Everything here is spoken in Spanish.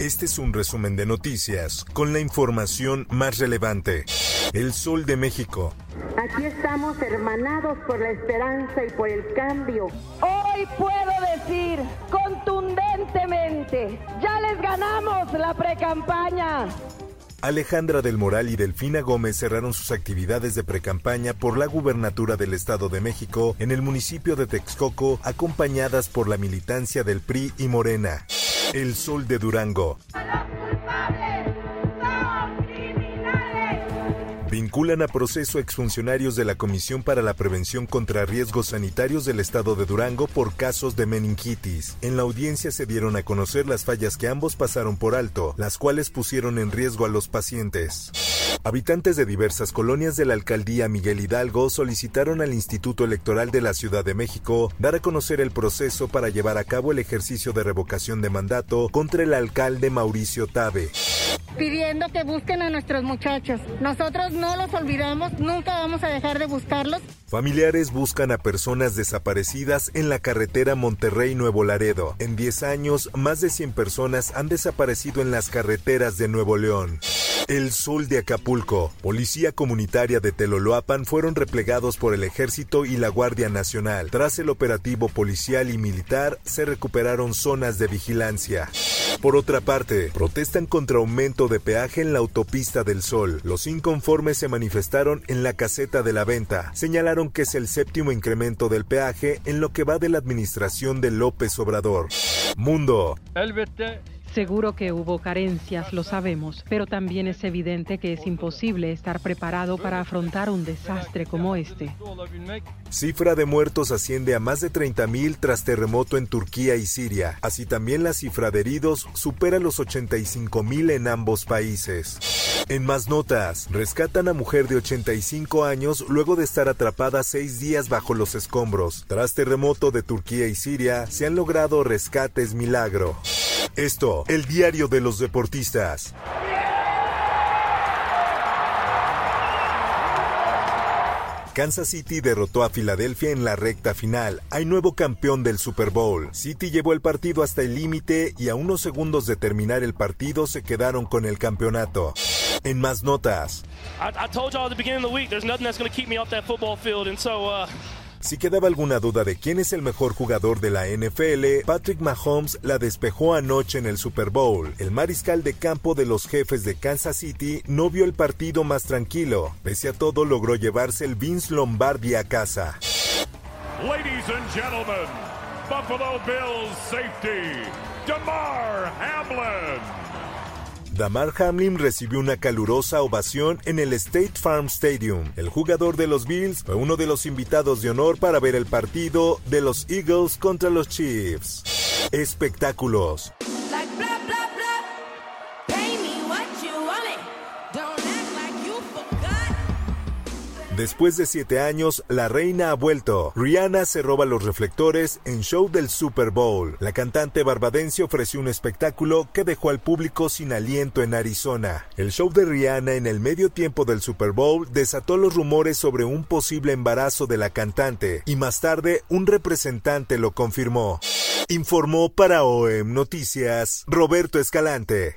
Este es un resumen de noticias con la información más relevante. El Sol de México. Aquí estamos hermanados por la esperanza y por el cambio. Hoy puedo decir contundentemente, ya les ganamos la precampaña. Alejandra del Moral y Delfina Gómez cerraron sus actividades de precampaña por la gubernatura del Estado de México en el municipio de Texcoco, acompañadas por la militancia del PRI y Morena. El Sol de Durango. Vinculan a proceso exfuncionarios de la Comisión para la Prevención contra Riesgos Sanitarios del Estado de Durango por casos de meningitis. En la audiencia se dieron a conocer las fallas que ambos pasaron por alto, las cuales pusieron en riesgo a los pacientes. Habitantes de diversas colonias de la alcaldía Miguel Hidalgo solicitaron al Instituto Electoral de la Ciudad de México dar a conocer el proceso para llevar a cabo el ejercicio de revocación de mandato contra el alcalde Mauricio Tabe. Pidiendo que busquen a nuestros muchachos. Nosotros no los olvidamos, nunca vamos a dejar de buscarlos. Familiares buscan a personas desaparecidas en la carretera Monterrey-Nuevo Laredo. En 10 años, más de 100 personas han desaparecido en las carreteras de Nuevo León. El Sol de Acapulco, Policía Comunitaria de Teloloapan fueron replegados por el Ejército y la Guardia Nacional. Tras el operativo policial y militar, se recuperaron zonas de vigilancia. Por otra parte, protestan contra aumento de peaje en la autopista del Sol. Los inconformes se manifestaron en la caseta de la venta. Señalaron que es el séptimo incremento del peaje en lo que va de la administración de López Obrador. Mundo. Seguro que hubo carencias, lo sabemos, pero también es evidente que es imposible estar preparado para afrontar un desastre como este. Cifra de muertos asciende a más de 30.000 tras terremoto en Turquía y Siria. Así también la cifra de heridos supera los 85.000 en ambos países. En más notas, rescatan a mujer de 85 años luego de estar atrapada seis días bajo los escombros. Tras terremoto de Turquía y Siria, se han logrado rescates milagro. Esto, el diario de los deportistas. Kansas City derrotó a Filadelfia en la recta final. Hay nuevo campeón del Super Bowl. City llevó el partido hasta el límite y a unos segundos de terminar el partido se quedaron con el campeonato. En más notas. Si quedaba alguna duda de quién es el mejor jugador de la NFL, Patrick Mahomes la despejó anoche en el Super Bowl. El mariscal de campo de los jefes de Kansas City no vio el partido más tranquilo. Pese a todo, logró llevarse el Vince Lombardi a casa. Ladies and gentlemen, Buffalo Bills safety, DeMar Hamlin. Damar Hamlin recibió una calurosa ovación en el State Farm Stadium. El jugador de los Bills fue uno de los invitados de honor para ver el partido de los Eagles contra los Chiefs. Espectáculos. Después de siete años, la reina ha vuelto. Rihanna se roba los reflectores en show del Super Bowl. La cantante barbadense ofreció un espectáculo que dejó al público sin aliento en Arizona. El show de Rihanna en el medio tiempo del Super Bowl desató los rumores sobre un posible embarazo de la cantante y más tarde un representante lo confirmó. Informó para OEM Noticias Roberto Escalante.